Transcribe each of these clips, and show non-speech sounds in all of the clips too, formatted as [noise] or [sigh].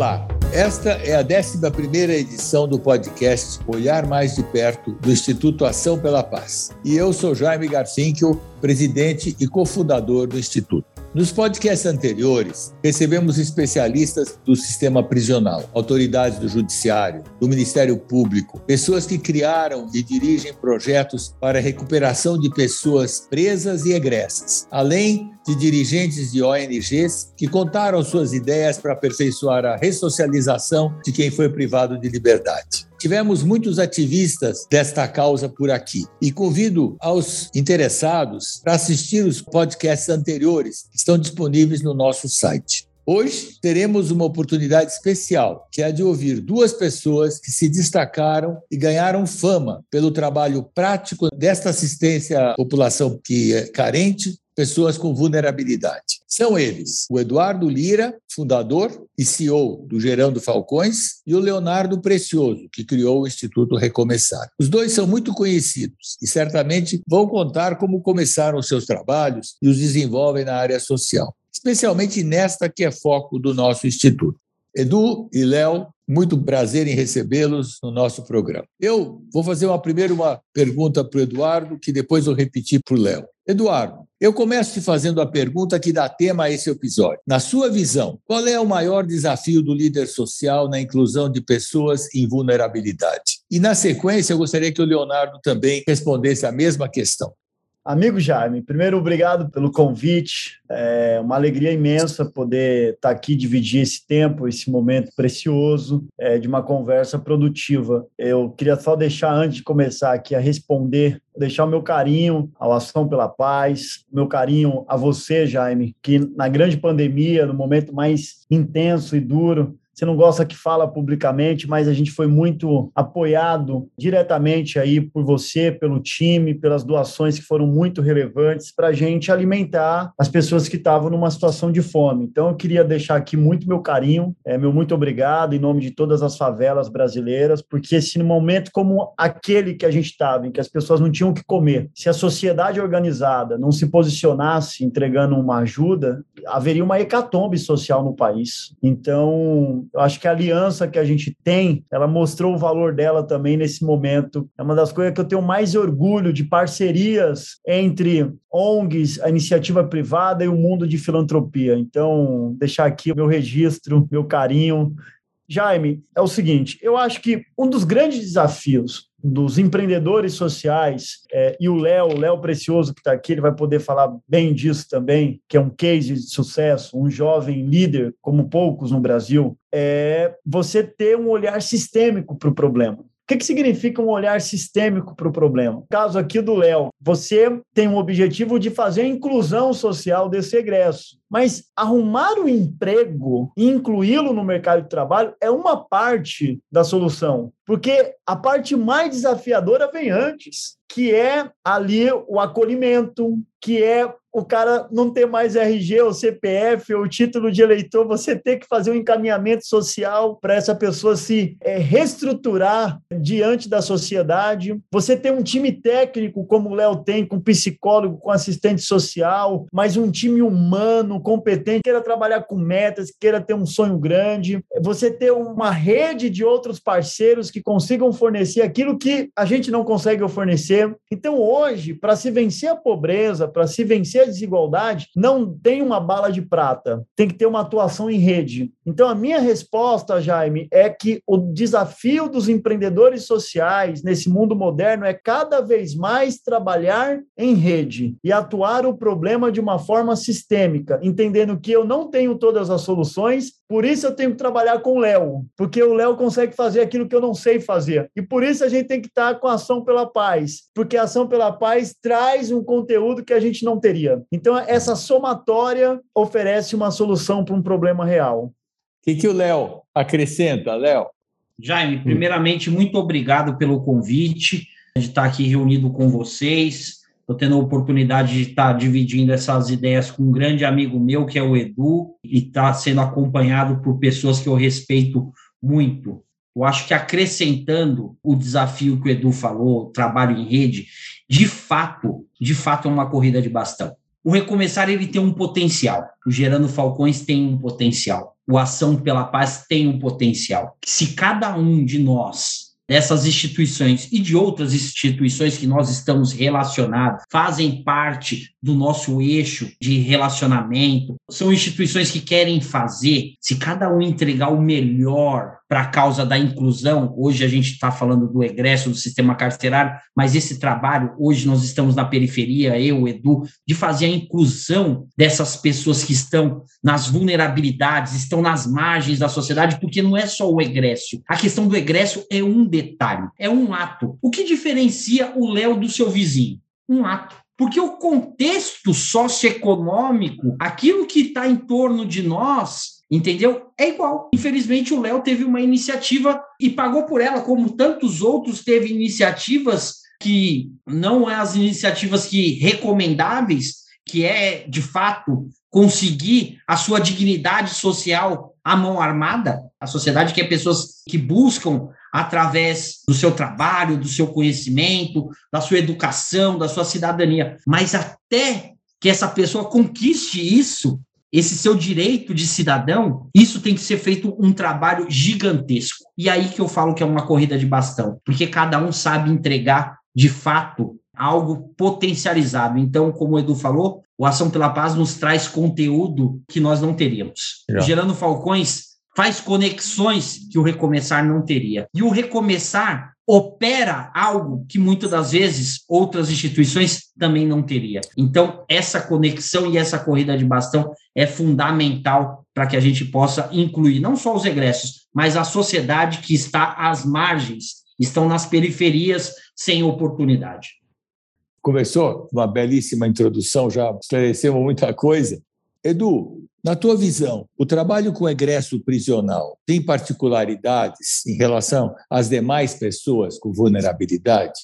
Olá, esta é a 11 edição do podcast Olhar Mais de Perto do Instituto Ação pela Paz. E eu sou Jaime Garfinkel, presidente e cofundador do Instituto. Nos podcasts anteriores, recebemos especialistas do sistema prisional, autoridades do judiciário, do Ministério Público, pessoas que criaram e dirigem projetos para a recuperação de pessoas presas e egressas, além de dirigentes de ONGs que contaram suas ideias para aperfeiçoar a ressocialização de quem foi privado de liberdade. Tivemos muitos ativistas desta causa por aqui e convido aos interessados para assistir os podcasts anteriores que estão disponíveis no nosso site. Hoje teremos uma oportunidade especial, que é a de ouvir duas pessoas que se destacaram e ganharam fama pelo trabalho prático desta assistência à população que é carente pessoas com vulnerabilidade. São eles o Eduardo Lira, fundador e CEO do Gerando Falcões, e o Leonardo Precioso, que criou o Instituto Recomeçar. Os dois são muito conhecidos e certamente vão contar como começaram seus trabalhos e os desenvolvem na área social, especialmente nesta que é foco do nosso instituto. Edu e Léo, muito prazer em recebê-los no nosso programa. Eu vou fazer uma primeira uma pergunta para o Eduardo, que depois vou repetir para o Léo. Eduardo, eu começo te fazendo a pergunta que dá tema a esse episódio. Na sua visão, qual é o maior desafio do líder social na inclusão de pessoas em vulnerabilidade? E, na sequência, eu gostaria que o Leonardo também respondesse a mesma questão. Amigo Jaime, primeiro, obrigado pelo convite. É uma alegria imensa poder estar aqui, dividir esse tempo, esse momento precioso é, de uma conversa produtiva. Eu queria só deixar, antes de começar aqui a responder, deixar o meu carinho ao Ação pela Paz, meu carinho a você, Jaime, que na grande pandemia, no momento mais intenso e duro, você não gosta que fala publicamente, mas a gente foi muito apoiado diretamente aí por você, pelo time, pelas doações que foram muito relevantes para a gente alimentar as pessoas que estavam numa situação de fome. Então, eu queria deixar aqui muito meu carinho, é, meu muito obrigado em nome de todas as favelas brasileiras, porque se no momento como aquele que a gente estava, em que as pessoas não tinham o que comer, se a sociedade organizada não se posicionasse entregando uma ajuda, haveria uma hecatombe social no país. Então, eu acho que a aliança que a gente tem, ela mostrou o valor dela também nesse momento. É uma das coisas que eu tenho mais orgulho de parcerias entre ONGs, a iniciativa privada e o mundo de filantropia. Então, deixar aqui o meu registro, meu carinho. Jaime, é o seguinte, eu acho que um dos grandes desafios dos empreendedores sociais, é, e o Léo, Léo Precioso, que está aqui, ele vai poder falar bem disso também, que é um case de sucesso, um jovem líder, como poucos no Brasil, é você ter um olhar sistêmico para o problema. O que, que significa um olhar sistêmico para o problema? No caso aqui do Léo, você tem o objetivo de fazer a inclusão social desse egresso. Mas arrumar o emprego e incluí-lo no mercado de trabalho é uma parte da solução, porque a parte mais desafiadora vem antes, que é ali o acolhimento, que é o cara não ter mais RG ou CPF ou título de eleitor, você ter que fazer um encaminhamento social para essa pessoa se é, reestruturar diante da sociedade. Você ter um time técnico, como o Léo tem, com psicólogo, com assistente social, mas um time humano, competente, queira trabalhar com metas, queira ter um sonho grande, você ter uma rede de outros parceiros que consigam fornecer aquilo que a gente não consegue fornecer. Então, hoje, para se vencer a pobreza, para se vencer a desigualdade, não tem uma bala de prata, tem que ter uma atuação em rede. Então, a minha resposta, Jaime, é que o desafio dos empreendedores sociais nesse mundo moderno é cada vez mais trabalhar em rede e atuar o problema de uma forma sistêmica, entendendo que eu não tenho todas as soluções, por isso eu tenho que trabalhar com o Léo, porque o Léo consegue fazer aquilo que eu não sei fazer. E por isso a gente tem que estar com a ação pela paz, porque a ação pela paz traz um conteúdo que a gente não teria. Então, essa somatória oferece uma solução para um problema real. O que, que o Léo acrescenta, Léo? Jaime, primeiramente, muito obrigado pelo convite de estar aqui reunido com vocês. Estou tendo a oportunidade de estar dividindo essas ideias com um grande amigo meu, que é o Edu, e está sendo acompanhado por pessoas que eu respeito muito. Eu acho que acrescentando o desafio que o Edu falou, trabalho em rede, de fato, de fato é uma corrida de bastão. O recomeçar ele tem um potencial, o Gerando Falcões tem um potencial o Ação pela Paz tem um potencial. Se cada um de nós dessas instituições e de outras instituições que nós estamos relacionados, fazem parte do nosso eixo de relacionamento, são instituições que querem fazer, se cada um entregar o melhor para a causa da inclusão, hoje a gente está falando do egresso do sistema carcerário, mas esse trabalho, hoje nós estamos na periferia, eu, Edu, de fazer a inclusão dessas pessoas que estão nas vulnerabilidades, estão nas margens da sociedade, porque não é só o egresso. A questão do egresso é um detalhe, é um ato. O que diferencia o Léo do seu vizinho? Um ato. Porque o contexto socioeconômico, aquilo que está em torno de nós, Entendeu? É igual. Infelizmente, o Léo teve uma iniciativa e pagou por ela, como tantos outros teve iniciativas que não é as iniciativas que recomendáveis, que é de fato conseguir a sua dignidade social à mão armada, a sociedade que é pessoas que buscam através do seu trabalho, do seu conhecimento, da sua educação, da sua cidadania, mas até que essa pessoa conquiste isso, esse seu direito de cidadão, isso tem que ser feito um trabalho gigantesco. E aí que eu falo que é uma corrida de bastão, porque cada um sabe entregar de fato algo potencializado. Então, como o Edu falou, o Ação pela Paz nos traz conteúdo que nós não teríamos. Gerando Falcões faz conexões que o Recomeçar não teria. E o Recomeçar opera algo que muitas das vezes outras instituições também não teria. Então, essa conexão e essa corrida de bastão é fundamental para que a gente possa incluir não só os egressos, mas a sociedade que está às margens, estão nas periferias sem oportunidade. Começou uma belíssima introdução, já esclareceu muita coisa. Edu, na tua visão, o trabalho com egresso prisional tem particularidades em relação às demais pessoas com vulnerabilidade?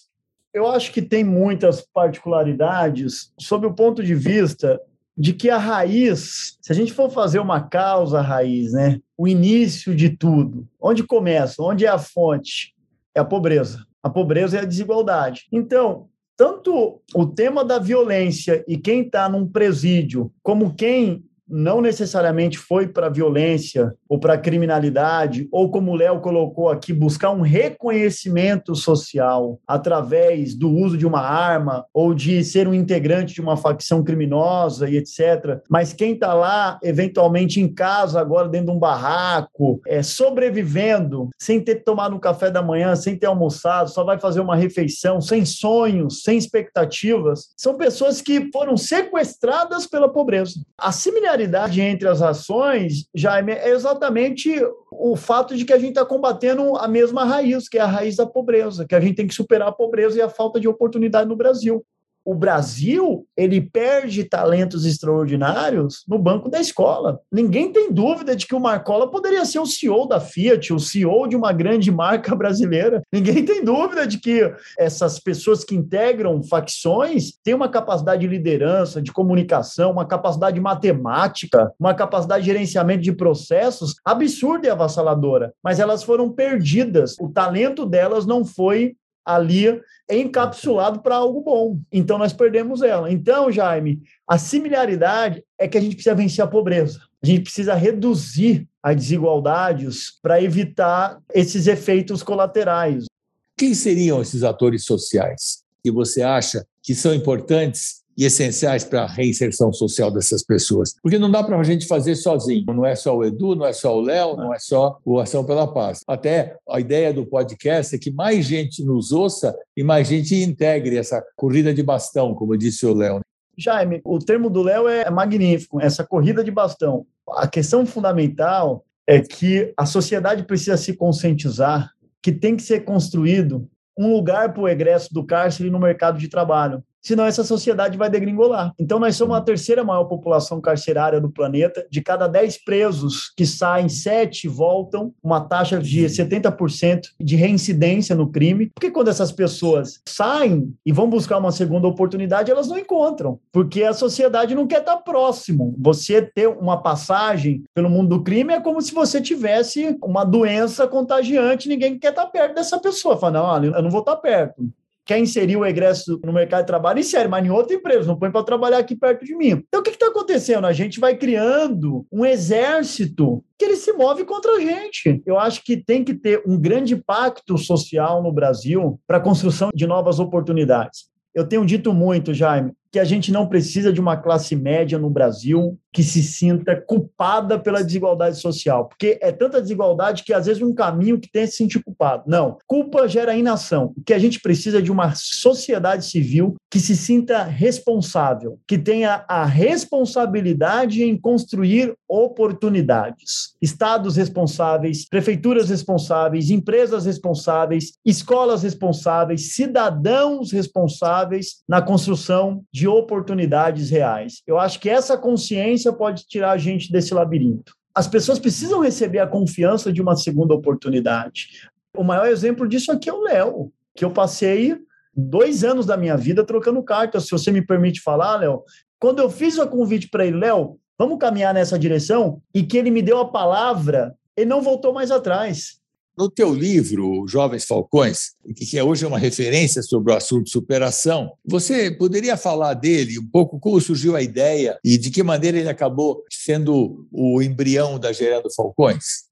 Eu acho que tem muitas particularidades sob o ponto de vista de que a raiz, se a gente for fazer uma causa raiz, né, o início de tudo, onde começa, onde é a fonte, é a pobreza. A pobreza é a desigualdade. Então, tanto o tema da violência e quem está num presídio, como quem não necessariamente foi para violência ou para criminalidade, ou como o Léo colocou aqui, buscar um reconhecimento social através do uso de uma arma ou de ser um integrante de uma facção criminosa e etc. Mas quem está lá, eventualmente em casa, agora dentro de um barraco, é, sobrevivendo, sem ter tomado um café da manhã, sem ter almoçado, só vai fazer uma refeição, sem sonhos, sem expectativas, são pessoas que foram sequestradas pela pobreza. A similaridade entre as ações, Jaime, é exatamente o fato de que a gente está combatendo a mesma raiz, que é a raiz da pobreza, que a gente tem que superar a pobreza e a falta de oportunidade no Brasil o Brasil ele perde talentos extraordinários no banco da escola. Ninguém tem dúvida de que o Marcola poderia ser o CEO da Fiat, o CEO de uma grande marca [laughs] brasileira. Ninguém tem dúvida de que essas pessoas que integram facções têm uma capacidade de liderança, de comunicação, uma capacidade matemática, uma capacidade de gerenciamento de processos absurda e avassaladora. Mas elas foram perdidas. O talento delas não foi ali encapsulado para algo bom. Então nós perdemos ela. Então, Jaime, a similaridade é que a gente precisa vencer a pobreza. A gente precisa reduzir as desigualdades para evitar esses efeitos colaterais. Quem seriam esses atores sociais que você acha que são importantes e essenciais para a reinserção social dessas pessoas. Porque não dá para a gente fazer sozinho. Não é só o Edu, não é só o Léo, não é só o Ação pela Paz. Até a ideia do podcast é que mais gente nos ouça e mais gente integre essa corrida de bastão, como disse o Léo. Jaime, o termo do Léo é magnífico, essa corrida de bastão. A questão fundamental é que a sociedade precisa se conscientizar que tem que ser construído um lugar para o egresso do cárcere no mercado de trabalho senão essa sociedade vai degringolar. Então, nós somos a terceira maior população carcerária do planeta. De cada 10 presos que saem, 7 voltam, uma taxa de 70% de reincidência no crime. Porque quando essas pessoas saem e vão buscar uma segunda oportunidade, elas não encontram, porque a sociedade não quer estar próximo. Você ter uma passagem pelo mundo do crime é como se você tivesse uma doença contagiante, ninguém quer estar perto dessa pessoa. Fala, não, eu não vou estar perto quer inserir o egresso no mercado de trabalho, insere, mas em outra empresa, não põe para trabalhar aqui perto de mim. Então, o que está acontecendo? A gente vai criando um exército que ele se move contra a gente. Eu acho que tem que ter um grande pacto social no Brasil para a construção de novas oportunidades. Eu tenho dito muito, Jaime, que a gente não precisa de uma classe média no Brasil que se sinta culpada pela desigualdade social, porque é tanta desigualdade que às vezes um caminho que tem é se sentir culpado. Não, culpa gera inação. O que a gente precisa é de uma sociedade civil que se sinta responsável, que tenha a responsabilidade em construir oportunidades. Estados responsáveis, prefeituras responsáveis, empresas responsáveis, escolas responsáveis, cidadãos responsáveis na construção de oportunidades reais. Eu acho que essa consciência pode tirar a gente desse labirinto. As pessoas precisam receber a confiança de uma segunda oportunidade. O maior exemplo disso aqui é o Léo, que eu passei dois anos da minha vida trocando cartas, se você me permite falar, Léo. Quando eu fiz o convite para ele, Léo, vamos caminhar nessa direção, e que ele me deu a palavra, ele não voltou mais atrás. No teu livro, Jovens Falcões, que é hoje uma referência sobre o assunto superação, você poderia falar dele um pouco como surgiu a ideia e de que maneira ele acabou sendo o embrião da Gerando Falcões?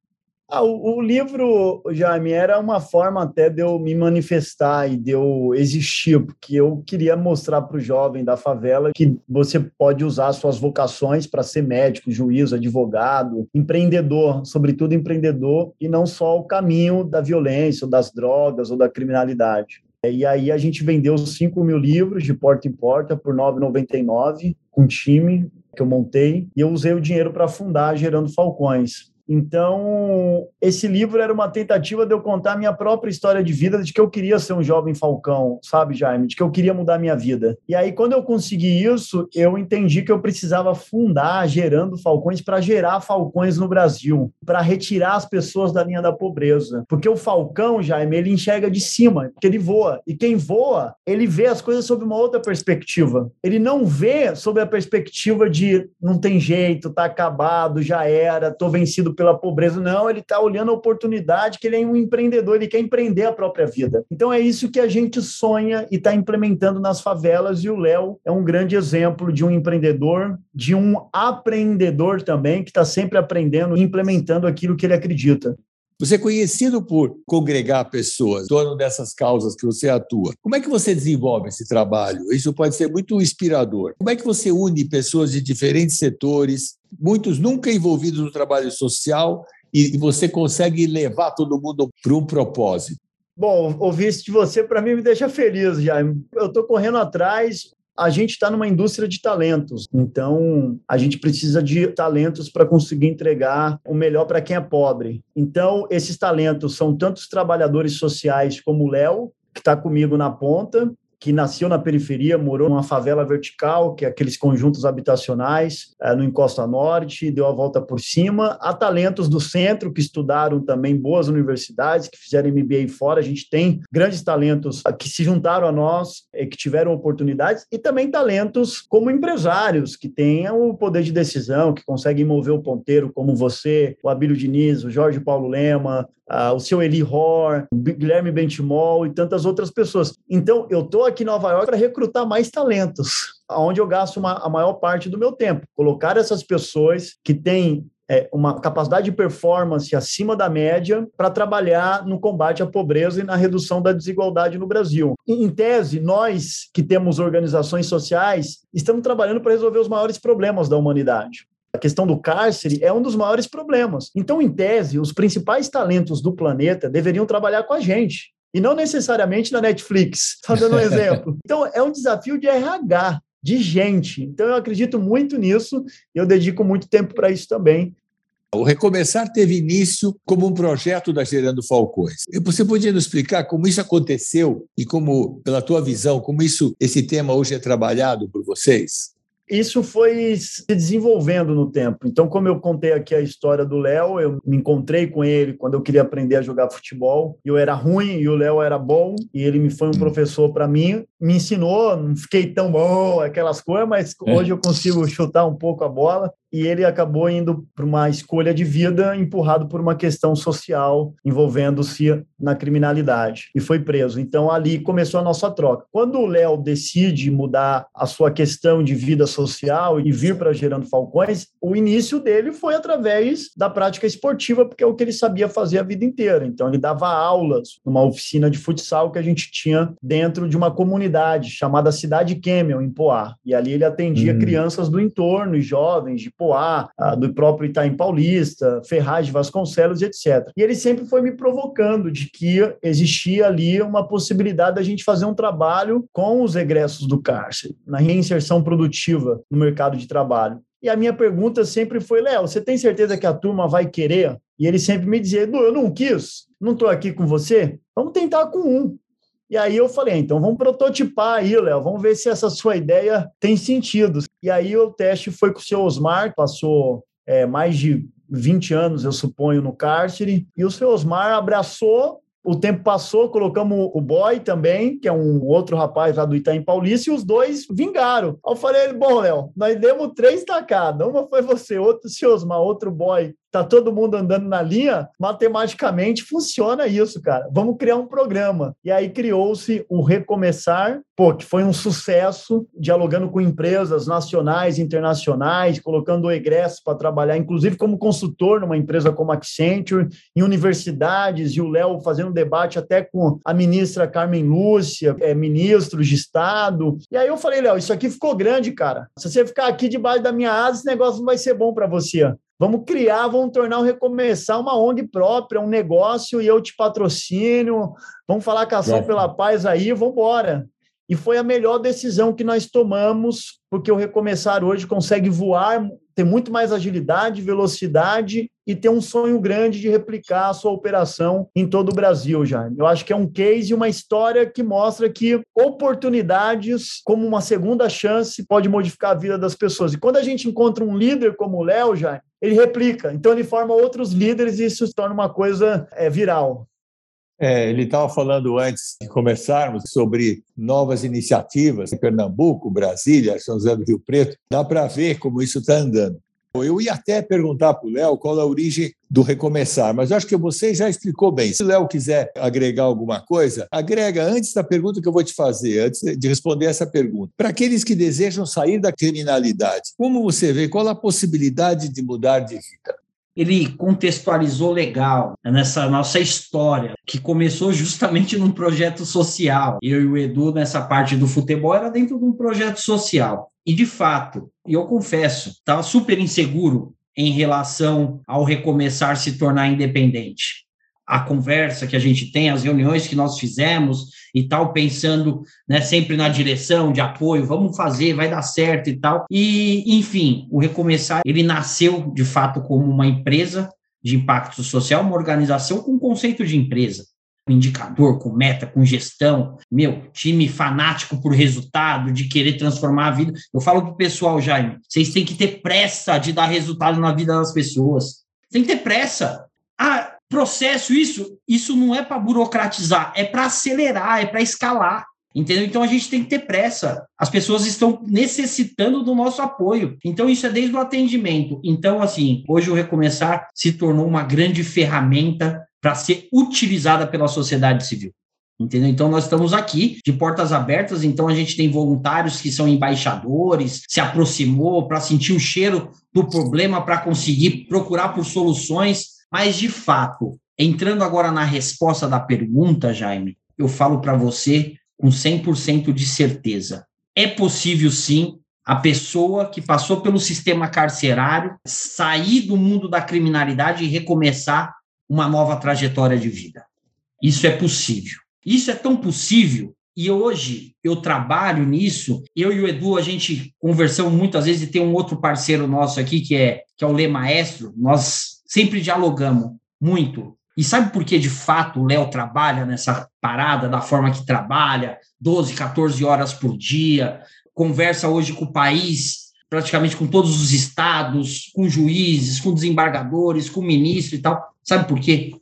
Ah, o, o, livro, Jaime, era uma forma até de eu me manifestar e de eu existir, porque eu queria mostrar para o jovem da favela que você pode usar suas vocações para ser médico, juiz, advogado, empreendedor, sobretudo empreendedor, e não só o caminho da violência, ou das drogas ou da criminalidade. E aí a gente vendeu 5 mil livros de porta em porta por R$ 9,99 com um time que eu montei, e eu usei o dinheiro para fundar Gerando Falcões então, esse livro era uma tentativa de eu contar a minha própria história de vida, de que eu queria ser um jovem falcão, sabe, Jaime? De que eu queria mudar a minha vida. E aí, quando eu consegui isso, eu entendi que eu precisava fundar Gerando Falcões para gerar falcões no Brasil, para retirar as pessoas da linha da pobreza. Porque o falcão, Jaime, ele enxerga de cima, porque ele voa. E quem voa, ele vê as coisas sob uma outra perspectiva. Ele não vê sob a perspectiva de não tem jeito, tá acabado, já era, tô vencido pela pobreza. Não, ele está olhando a oportunidade, que ele é um empreendedor, ele quer empreender a própria vida. Então é isso que a gente sonha e está implementando nas favelas. E o Léo é um grande exemplo de um empreendedor, de um aprendedor também, que está sempre aprendendo e implementando aquilo que ele acredita. Você é conhecido por congregar pessoas em torno dessas causas que você atua. Como é que você desenvolve esse trabalho? Isso pode ser muito inspirador. Como é que você une pessoas de diferentes setores, muitos nunca envolvidos no trabalho social, e você consegue levar todo mundo para um propósito? Bom, ouvir isso de você para mim me deixa feliz, já. Eu estou correndo atrás a gente está numa indústria de talentos, então a gente precisa de talentos para conseguir entregar o melhor para quem é pobre. Então, esses talentos são tantos trabalhadores sociais como o Léo, que está comigo na ponta, que nasceu na periferia, morou numa favela vertical, que é aqueles conjuntos habitacionais é, no Encosta Norte, deu a volta por cima. Há talentos do centro que estudaram também boas universidades, que fizeram MBA fora. A gente tem grandes talentos que se juntaram a nós, e que tiveram oportunidades, e também talentos como empresários, que tenham o poder de decisão, que conseguem mover o ponteiro, como você, o Abílio Diniz, o Jorge Paulo Lema, Uh, o seu Eli Hor, o Guilherme Bentimol e tantas outras pessoas. Então, eu estou em Nova York para recrutar mais talentos, onde eu gasto uma, a maior parte do meu tempo. Colocar essas pessoas que têm é, uma capacidade de performance acima da média para trabalhar no combate à pobreza e na redução da desigualdade no Brasil. Em tese, nós que temos organizações sociais estamos trabalhando para resolver os maiores problemas da humanidade a questão do cárcere é um dos maiores problemas. Então, em tese, os principais talentos do planeta deveriam trabalhar com a gente. E não necessariamente na Netflix, só dando um [laughs] exemplo. Então, é um desafio de RH, de gente. Então, eu acredito muito nisso e eu dedico muito tempo para isso também. O Recomeçar teve início como um projeto da Gerando Falcões. Você podia nos explicar como isso aconteceu e como, pela tua visão, como isso, esse tema hoje é trabalhado por vocês? Isso foi se desenvolvendo no tempo. Então, como eu contei aqui a história do Léo, eu me encontrei com ele quando eu queria aprender a jogar futebol. Eu era ruim e o Léo era bom, e ele me foi um hum. professor para mim, me ensinou, não fiquei tão bom, aquelas coisas, mas é. hoje eu consigo chutar um pouco a bola. E ele acabou indo para uma escolha de vida empurrado por uma questão social envolvendo-se na criminalidade e foi preso. Então ali começou a nossa troca. Quando o Léo decide mudar a sua questão de vida social e vir para Gerando Falcões, o início dele foi através da prática esportiva, porque é o que ele sabia fazer a vida inteira. Então ele dava aulas numa oficina de futsal que a gente tinha dentro de uma comunidade chamada Cidade Camel, em Poá. E ali ele atendia hum. crianças do entorno e jovens de Poá, ah, do próprio Itaim Paulista, Ferraz de Vasconcelos, etc. E ele sempre foi me provocando de que existia ali uma possibilidade da gente fazer um trabalho com os egressos do cárcere, na reinserção produtiva no mercado de trabalho. E a minha pergunta sempre foi: Léo, você tem certeza que a turma vai querer? E ele sempre me dizia: Edu, eu não quis, não estou aqui com você, vamos tentar com um. E aí eu falei, então vamos prototipar aí, Léo, vamos ver se essa sua ideia tem sentido. E aí o teste foi com o seu Osmar, passou é, mais de 20 anos, eu suponho, no cárcere, e o seu Osmar abraçou o tempo passou, colocamos o boy também, que é um outro rapaz lá do Itaim Paulista, e os dois vingaram. Eu falei, bom, Léo, nós demos três tacadas. Uma foi você, outro o Osmar, outro boy tá todo mundo andando na linha, matematicamente funciona isso, cara. Vamos criar um programa. E aí criou-se o Recomeçar, pô, que foi um sucesso, dialogando com empresas nacionais, internacionais, colocando o egresso para trabalhar, inclusive como consultor numa empresa como a Accenture, em universidades, e o Léo fazendo debate até com a ministra Carmen Lúcia, é, ministros de Estado. E aí eu falei, Léo, isso aqui ficou grande, cara. Se você ficar aqui debaixo da minha asa, esse negócio não vai ser bom para você. Vamos criar, vamos tornar um recomeçar uma ONG própria, um negócio e eu te patrocínio. Vamos falar com a ação é. pela paz aí, vamos embora. E foi a melhor decisão que nós tomamos, porque o Recomeçar hoje consegue voar, ter muito mais agilidade, velocidade e ter um sonho grande de replicar a sua operação em todo o Brasil, Jaime. Eu acho que é um case e uma história que mostra que oportunidades, como uma segunda chance, pode modificar a vida das pessoas. E quando a gente encontra um líder como o Léo, Jaime, ele replica. Então ele forma outros líderes e isso se torna uma coisa é, viral. É, ele estava falando antes de começarmos sobre novas iniciativas em Pernambuco, Brasília, São José do Rio Preto. Dá para ver como isso está andando. Eu ia até perguntar para o Léo qual a origem do recomeçar, mas acho que você já explicou bem. Se o Léo quiser agregar alguma coisa, agrega antes da pergunta que eu vou te fazer, antes de responder essa pergunta. Para aqueles que desejam sair da criminalidade, como você vê, qual a possibilidade de mudar de vida? ele contextualizou legal nessa nossa história, que começou justamente num projeto social. Eu e o Edu, nessa parte do futebol, era dentro de um projeto social. E, de fato, eu confesso, estava super inseguro em relação ao recomeçar se tornar independente a conversa que a gente tem, as reuniões que nós fizemos e tal, pensando né, sempre na direção de apoio, vamos fazer, vai dar certo e tal. E, enfim, o Recomeçar, ele nasceu de fato como uma empresa de impacto social, uma organização com conceito de empresa, indicador, com meta, com gestão, meu, time fanático por resultado, de querer transformar a vida. Eu falo pro pessoal, Jaime, vocês têm que ter pressa de dar resultado na vida das pessoas. Tem que ter pressa. Ah, processo, isso, isso não é para burocratizar, é para acelerar, é para escalar. Entendeu? Então a gente tem que ter pressa. As pessoas estão necessitando do nosso apoio. Então isso é desde o atendimento. Então assim, hoje o recomeçar se tornou uma grande ferramenta para ser utilizada pela sociedade civil. Entendeu? Então nós estamos aqui de portas abertas, então a gente tem voluntários que são embaixadores, se aproximou para sentir o cheiro do problema para conseguir procurar por soluções mas, de fato, entrando agora na resposta da pergunta, Jaime, eu falo para você com 100% de certeza. É possível, sim, a pessoa que passou pelo sistema carcerário sair do mundo da criminalidade e recomeçar uma nova trajetória de vida. Isso é possível. Isso é tão possível e hoje eu trabalho nisso. Eu e o Edu, a gente conversamos muitas vezes e tem um outro parceiro nosso aqui que é que é o Lê Maestro. Nós sempre dialogamos muito. E sabe por que, de fato, o Léo trabalha nessa parada da forma que trabalha, 12, 14 horas por dia, conversa hoje com o país, praticamente com todos os estados, com juízes, com desembargadores, com ministro e tal. Sabe por quê?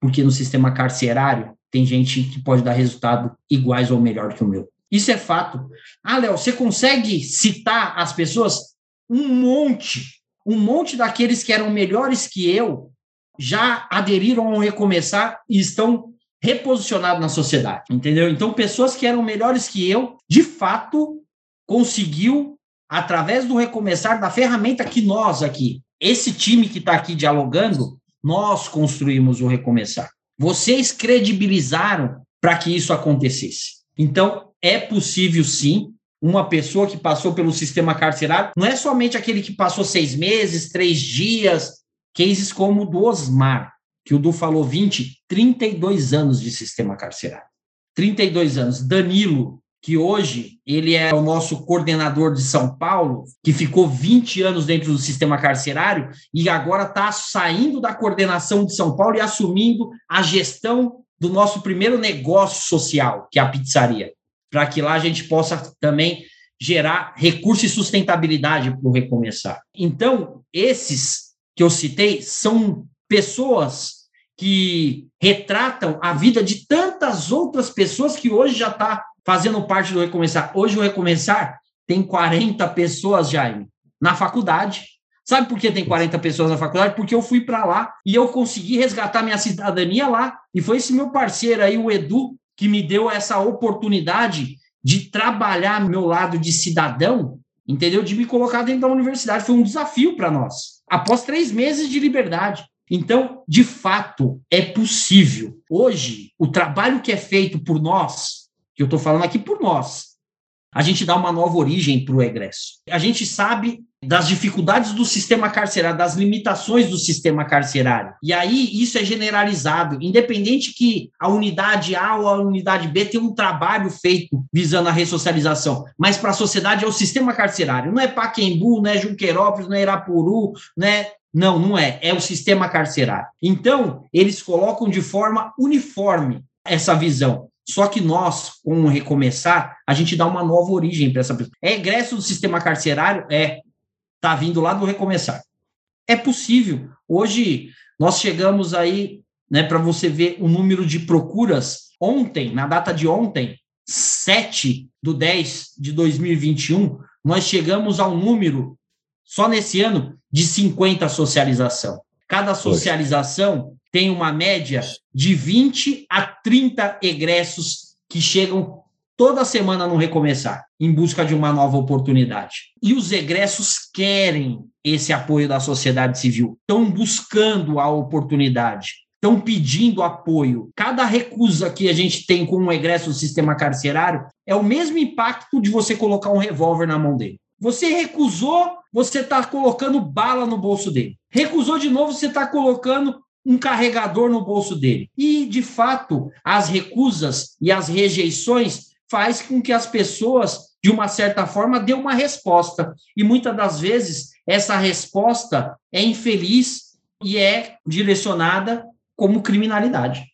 Porque no sistema carcerário tem gente que pode dar resultado iguais ou melhor que o meu. Isso é fato. Ah, Léo, você consegue citar as pessoas? Um monte um monte daqueles que eram melhores que eu já aderiram ao recomeçar e estão reposicionados na sociedade, entendeu? Então, pessoas que eram melhores que eu, de fato, conseguiu, através do recomeçar, da ferramenta que nós aqui, esse time que está aqui dialogando, nós construímos o recomeçar. Vocês credibilizaram para que isso acontecesse. Então, é possível sim. Uma pessoa que passou pelo sistema carcerário, não é somente aquele que passou seis meses, três dias, cases como o do Osmar, que o Du falou 20, 32 anos de sistema carcerário. 32 anos. Danilo, que hoje ele é o nosso coordenador de São Paulo, que ficou 20 anos dentro do sistema carcerário e agora está saindo da coordenação de São Paulo e assumindo a gestão do nosso primeiro negócio social, que é a pizzaria, para que lá a gente possa também gerar recurso e sustentabilidade para o recomeçar. Então, esses que eu citei são pessoas que retratam a vida de tantas outras pessoas que hoje já está fazendo parte do Recomeçar. Hoje o Recomeçar tem 40 pessoas, Jaime, na faculdade. Sabe por que tem 40 pessoas na faculdade? Porque eu fui para lá e eu consegui resgatar minha cidadania lá. E foi esse meu parceiro aí, o Edu, que me deu essa oportunidade de trabalhar meu lado de cidadão, entendeu? De me colocar dentro da universidade. Foi um desafio para nós. Após três meses de liberdade. Então, de fato, é possível. Hoje, o trabalho que é feito por nós, que eu estou falando aqui por nós. A gente dá uma nova origem para o egresso. A gente sabe das dificuldades do sistema carcerário, das limitações do sistema carcerário. E aí isso é generalizado, independente que a unidade A ou a unidade B tenha um trabalho feito visando a ressocialização, mas para a sociedade é o sistema carcerário. Não é Paquembu, não é Junquerópolis, não é Irapuru, não é não, não é. É o sistema carcerário. Então, eles colocam de forma uniforme essa visão. Só que nós, com o recomeçar, a gente dá uma nova origem para essa pessoa. É egresso do sistema carcerário? É. Está vindo lá do recomeçar. É possível. Hoje, nós chegamos aí, né, para você ver o número de procuras. Ontem, na data de ontem, 7 do 10 de 2021, nós chegamos ao número, só nesse ano, de 50 socialização. Cada socialização tem uma média de 20 a 30 egressos que chegam toda semana no Recomeçar, em busca de uma nova oportunidade. E os egressos querem esse apoio da sociedade civil, estão buscando a oportunidade, estão pedindo apoio. Cada recusa que a gente tem com um egresso do sistema carcerário é o mesmo impacto de você colocar um revólver na mão dele. Você recusou, você está colocando bala no bolso dele. Recusou de novo, você está colocando um carregador no bolso dele. E, de fato, as recusas e as rejeições faz com que as pessoas, de uma certa forma, dêem uma resposta. E muitas das vezes essa resposta é infeliz e é direcionada como criminalidade.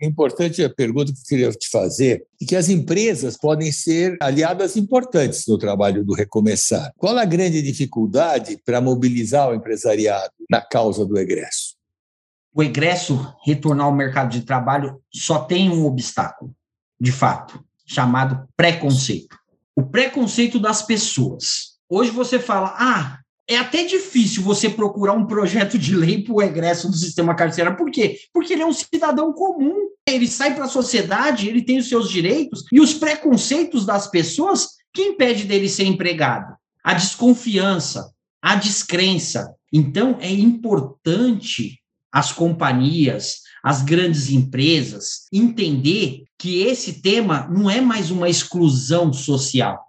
É importante a pergunta que eu queria te fazer é que as empresas podem ser aliadas importantes no trabalho do Recomeçar. Qual a grande dificuldade para mobilizar o empresariado na causa do egresso? O egresso retornar ao mercado de trabalho só tem um obstáculo, de fato, chamado preconceito. O preconceito das pessoas. Hoje você fala, ah, é até difícil você procurar um projeto de lei para o egresso do sistema carcerário. Por quê? Porque ele é um cidadão comum. Ele sai para a sociedade, ele tem os seus direitos e os preconceitos das pessoas que impede dele ser empregado. A desconfiança, a descrença. Então, é importante as companhias, as grandes empresas, entender que esse tema não é mais uma exclusão social,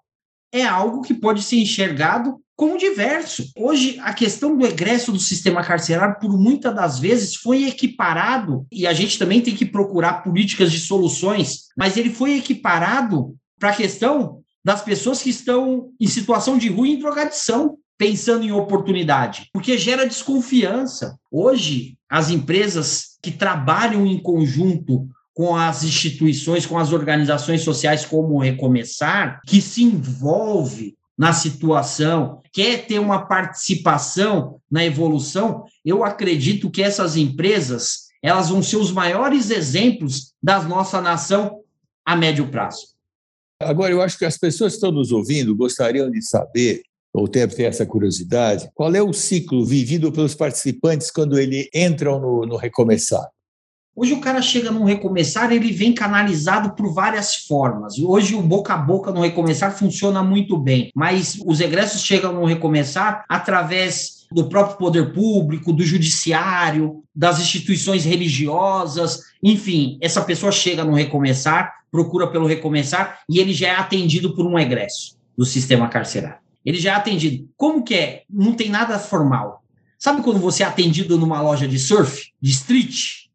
é algo que pode ser enxergado como diverso. Hoje, a questão do egresso do sistema carcerário, por muitas das vezes, foi equiparado, e a gente também tem que procurar políticas de soluções, mas ele foi equiparado para a questão das pessoas que estão em situação de rua e drogadição pensando em oportunidade, porque gera desconfiança. Hoje, as empresas que trabalham em conjunto com as instituições, com as organizações sociais como Recomeçar, que se envolve na situação, quer ter uma participação na evolução, eu acredito que essas empresas, elas vão ser os maiores exemplos da nossa nação a médio prazo. Agora, eu acho que as pessoas que estão nos ouvindo gostariam de saber voltei a ter essa curiosidade. Qual é o ciclo vivido pelos participantes quando eles entram no, no Recomeçar? Hoje o cara chega num recomeçar, ele vem canalizado por várias formas. Hoje o boca a boca no recomeçar funciona muito bem, mas os egressos chegam no recomeçar através do próprio poder público, do judiciário, das instituições religiosas, enfim, essa pessoa chega no recomeçar, procura pelo recomeçar e ele já é atendido por um egresso do sistema carcerário. Ele já é atendido. Como que é? Não tem nada formal. Sabe quando você é atendido numa loja de surf, de street?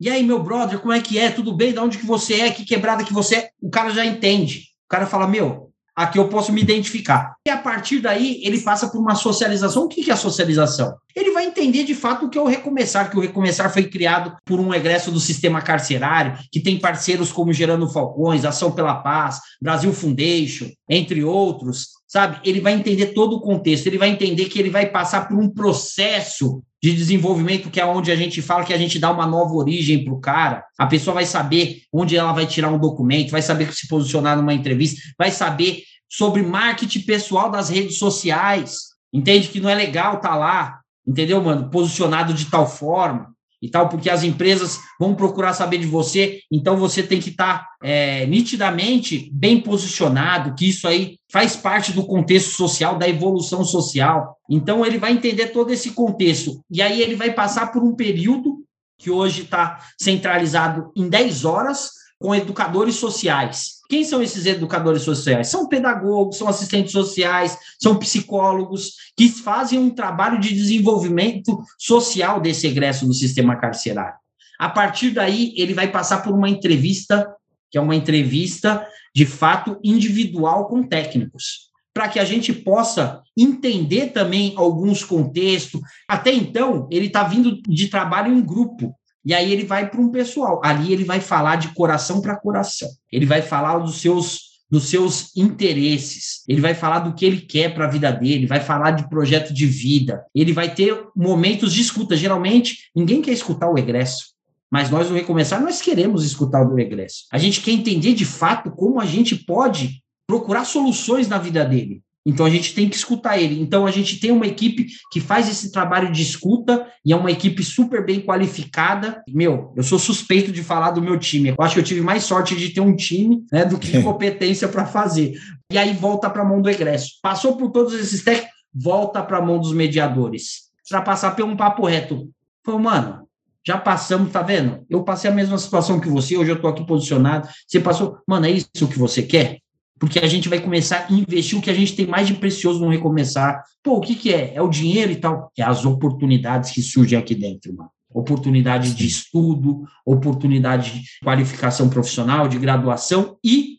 E aí, meu brother, como é que é? Tudo bem? De onde que você é? Que quebrada que você é? O cara já entende. O cara fala, meu, aqui eu posso me identificar. E a partir daí, ele passa por uma socialização. O que é a socialização? Ele vai entender de fato o que é o Recomeçar, que o Recomeçar foi criado por um egresso do sistema carcerário, que tem parceiros como Gerando Falcões, Ação pela Paz, Brasil Foundation, entre outros, sabe? Ele vai entender todo o contexto, ele vai entender que ele vai passar por um processo de desenvolvimento, que é onde a gente fala que a gente dá uma nova origem para o cara. A pessoa vai saber onde ela vai tirar um documento, vai saber se posicionar numa entrevista, vai saber sobre marketing pessoal das redes sociais. Entende que não é legal estar tá lá, entendeu, mano? Posicionado de tal forma e tal, porque as empresas vão procurar saber de você, então você tem que estar tá, é, nitidamente bem posicionado, que isso aí faz parte do contexto social, da evolução social. Então ele vai entender todo esse contexto, e aí ele vai passar por um período que hoje está centralizado em 10 horas com educadores sociais. Quem são esses educadores sociais? São pedagogos, são assistentes sociais, são psicólogos que fazem um trabalho de desenvolvimento social desse egresso do sistema carcerário. A partir daí, ele vai passar por uma entrevista, que é uma entrevista de fato individual com técnicos, para que a gente possa entender também alguns contextos. Até então, ele está vindo de trabalho em grupo. E aí ele vai para um pessoal. Ali ele vai falar de coração para coração. Ele vai falar dos seus dos seus interesses. Ele vai falar do que ele quer para a vida dele, vai falar de projeto de vida. Ele vai ter momentos de escuta. Geralmente, ninguém quer escutar o egresso. Mas nós, no Recomeçar, nós queremos escutar o regresso. A gente quer entender de fato como a gente pode procurar soluções na vida dele. Então a gente tem que escutar ele. Então a gente tem uma equipe que faz esse trabalho de escuta e é uma equipe super bem qualificada. Meu, eu sou suspeito de falar do meu time. Eu acho que eu tive mais sorte de ter um time né, do que [laughs] competência para fazer. E aí volta para a mão do egresso. Passou por todos esses técnicos, volta para a mão dos mediadores. Para passar por um papo reto. Falou, mano, já passamos, tá vendo? Eu passei a mesma situação que você, hoje eu estou aqui posicionado. Você passou, mano, é isso que você quer? Porque a gente vai começar a investir o que a gente tem mais de precioso no recomeçar. Pô, o que, que é? É o dinheiro e tal? É as oportunidades que surgem aqui dentro, mano. Oportunidade de estudo, oportunidade de qualificação profissional, de graduação e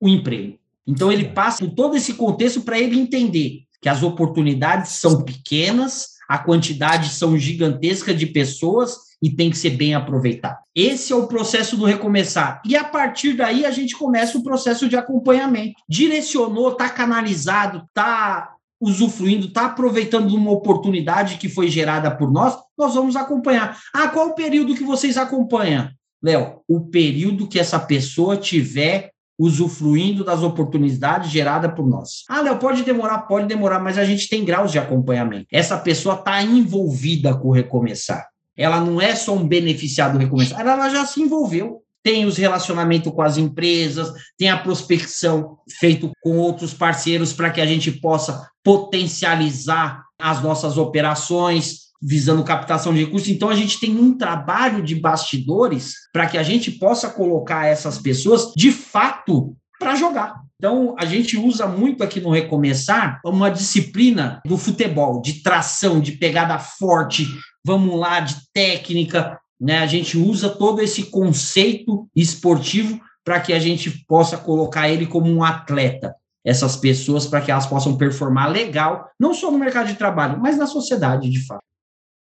o emprego. Então, ele passa por todo esse contexto para ele entender que as oportunidades são pequenas, a quantidade são gigantesca de pessoas e tem que ser bem aproveitado. Esse é o processo do recomeçar. E a partir daí a gente começa o processo de acompanhamento. Direcionou, está canalizado, está usufruindo, está aproveitando de uma oportunidade que foi gerada por nós, nós vamos acompanhar. Ah, qual o período que vocês acompanham? Léo, o período que essa pessoa tiver usufruindo das oportunidades geradas por nós. Ah, Léo, pode demorar, pode demorar, mas a gente tem graus de acompanhamento. Essa pessoa está envolvida com o recomeçar ela não é só um beneficiado recomeçar, ela já se envolveu. Tem os relacionamentos com as empresas, tem a prospecção feito com outros parceiros para que a gente possa potencializar as nossas operações, visando captação de recursos. Então, a gente tem um trabalho de bastidores para que a gente possa colocar essas pessoas de fato para jogar. Então, a gente usa muito aqui no Recomeçar uma disciplina do futebol, de tração, de pegada forte, vamos lá, de técnica, né? A gente usa todo esse conceito esportivo para que a gente possa colocar ele como um atleta, essas pessoas, para que elas possam performar legal, não só no mercado de trabalho, mas na sociedade, de fato.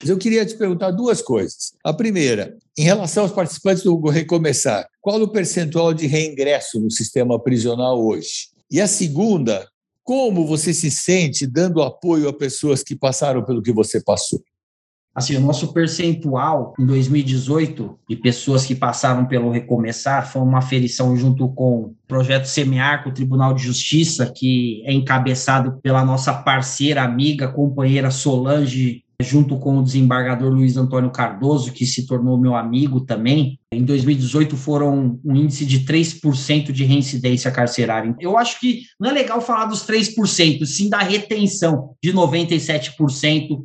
Eu queria te perguntar duas coisas. A primeira, em relação aos participantes do Recomeçar, qual o percentual de reingresso no sistema prisional hoje? E a segunda, como você se sente dando apoio a pessoas que passaram pelo que você passou? Assim, o nosso percentual em 2018 de pessoas que passaram pelo Recomeçar foi uma aferição junto com o projeto Semear, com o Tribunal de Justiça, que é encabeçado pela nossa parceira, amiga, companheira Solange junto com o desembargador Luiz Antônio Cardoso, que se tornou meu amigo também. Em 2018 foram um índice de 3% de reincidência carcerária. Eu acho que não é legal falar dos 3%, sim da retenção de 97%.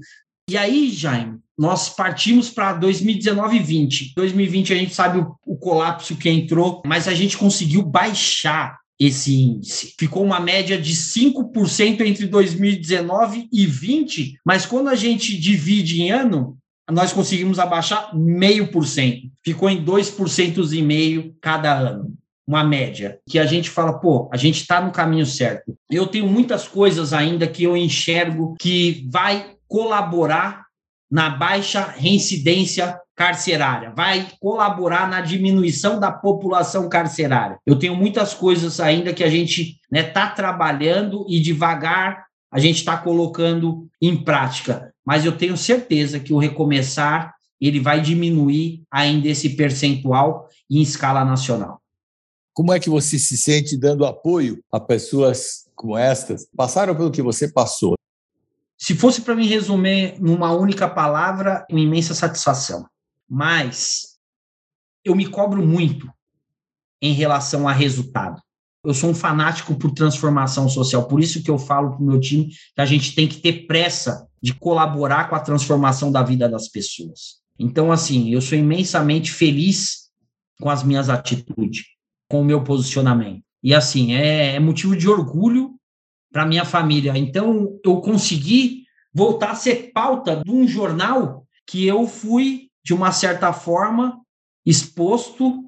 E aí, Jaime, nós partimos para 2019 e 20. 2020 a gente sabe o, o colapso que entrou, mas a gente conseguiu baixar esse índice. Ficou uma média de 5% entre 2019 e 20, mas quando a gente divide em ano, nós conseguimos abaixar meio por cento. Ficou em 2% e meio cada ano. Uma média que a gente fala, pô, a gente está no caminho certo. Eu tenho muitas coisas ainda que eu enxergo que vai colaborar na baixa reincidência carcerária, vai colaborar na diminuição da população carcerária. Eu tenho muitas coisas ainda que a gente está né, tá trabalhando e devagar a gente está colocando em prática, mas eu tenho certeza que o recomeçar ele vai diminuir ainda esse percentual em escala nacional. Como é que você se sente dando apoio a pessoas como estas? Passaram pelo que você passou. Se fosse para me resumir numa única palavra, uma imensa satisfação. Mas eu me cobro muito em relação a resultado. Eu sou um fanático por transformação social, por isso que eu falo para o meu time que a gente tem que ter pressa de colaborar com a transformação da vida das pessoas. Então, assim, eu sou imensamente feliz com as minhas atitudes, com o meu posicionamento. E, assim, é, é motivo de orgulho para minha família. Então, eu consegui voltar a ser pauta de um jornal que eu fui, de uma certa forma, exposto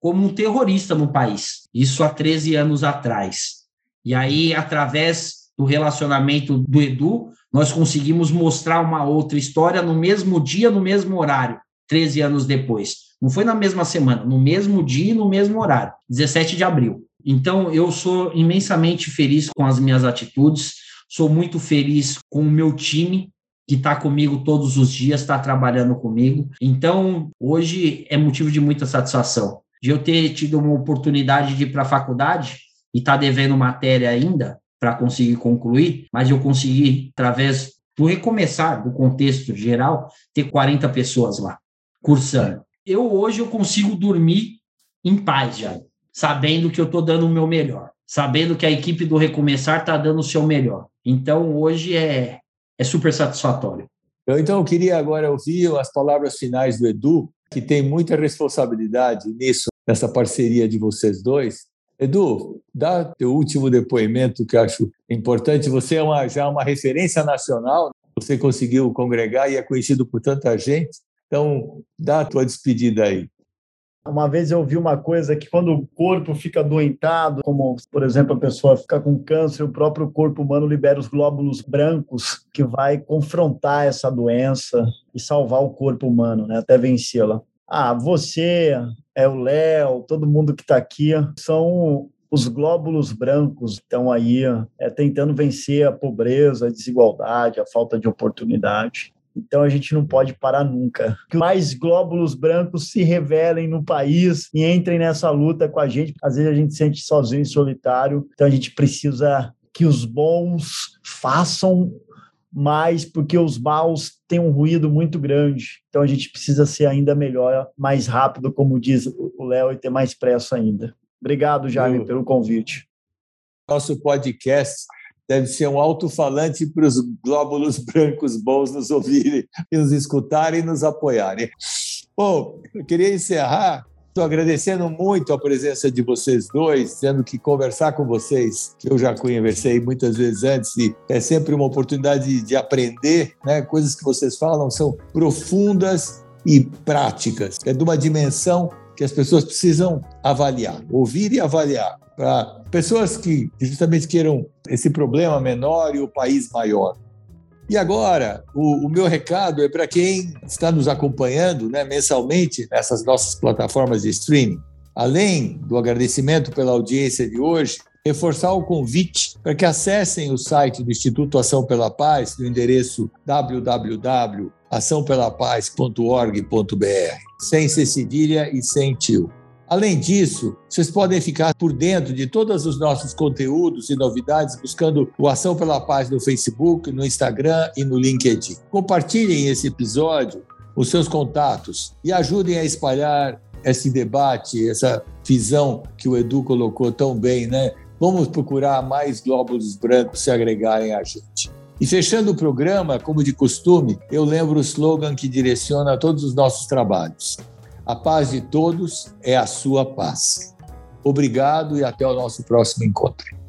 como um terrorista no país. Isso há 13 anos atrás. E aí, através do relacionamento do Edu, nós conseguimos mostrar uma outra história no mesmo dia, no mesmo horário, 13 anos depois. Não foi na mesma semana, no mesmo dia e no mesmo horário, 17 de abril. Então, eu sou imensamente feliz com as minhas atitudes, sou muito feliz com o meu time, que está comigo todos os dias, está trabalhando comigo. Então, hoje é motivo de muita satisfação. De eu ter tido uma oportunidade de ir para a faculdade e estar tá devendo matéria ainda para conseguir concluir, mas eu consegui, através do recomeçar do contexto geral, ter 40 pessoas lá cursando. Eu hoje eu consigo dormir em paz já sabendo que eu estou dando o meu melhor, sabendo que a equipe do Recomeçar está dando o seu melhor. Então, hoje é, é super satisfatório. Eu, então, eu queria agora ouvir as palavras finais do Edu, que tem muita responsabilidade nisso, nessa parceria de vocês dois. Edu, dá teu último depoimento, que acho importante. Você é uma, já uma referência nacional, você conseguiu congregar e é conhecido por tanta gente. Então, dá a tua despedida aí. Uma vez eu ouvi uma coisa que quando o corpo fica doentado, como por exemplo a pessoa fica com câncer, o próprio corpo humano libera os glóbulos brancos que vai confrontar essa doença e salvar o corpo humano, né, até vencê-la. Ah, você, é o Léo, todo mundo que está aqui são os glóbulos brancos estão aí é, tentando vencer a pobreza, a desigualdade, a falta de oportunidade. Então a gente não pode parar nunca. Que mais glóbulos brancos se revelem no país e entrem nessa luta com a gente. Às vezes a gente se sente sozinho e solitário, então a gente precisa que os bons façam mais, porque os maus têm um ruído muito grande. Então a gente precisa ser ainda melhor, mais rápido, como diz o Léo, e ter mais pressa ainda. Obrigado, Jaime, pelo convite. Nosso podcast deve ser um alto-falante para os glóbulos brancos bons nos ouvirem, e nos escutarem e nos apoiarem. Bom, eu queria encerrar Estou agradecendo muito a presença de vocês dois, tendo que conversar com vocês, que eu já conversei muitas vezes antes, e é sempre uma oportunidade de aprender, né? Coisas que vocês falam são profundas e práticas, é de uma dimensão que as pessoas precisam avaliar, ouvir e avaliar para pessoas que justamente queiram esse problema menor e o país maior. E agora, o, o meu recado é para quem está nos acompanhando né, mensalmente nessas nossas plataformas de streaming. Além do agradecimento pela audiência de hoje, reforçar o convite para que acessem o site do Instituto Ação pela Paz no endereço www.ação açãopelapaz.org.br, sem ser cedilha e sem tio. Além disso, vocês podem ficar por dentro de todos os nossos conteúdos e novidades buscando o Ação pela Paz no Facebook, no Instagram e no LinkedIn. Compartilhem esse episódio, os seus contatos e ajudem a espalhar esse debate, essa visão que o Edu colocou tão bem, né? Vamos procurar mais glóbulos brancos se agregarem a gente. E fechando o programa, como de costume, eu lembro o slogan que direciona todos os nossos trabalhos. A paz de todos é a sua paz. Obrigado e até o nosso próximo encontro.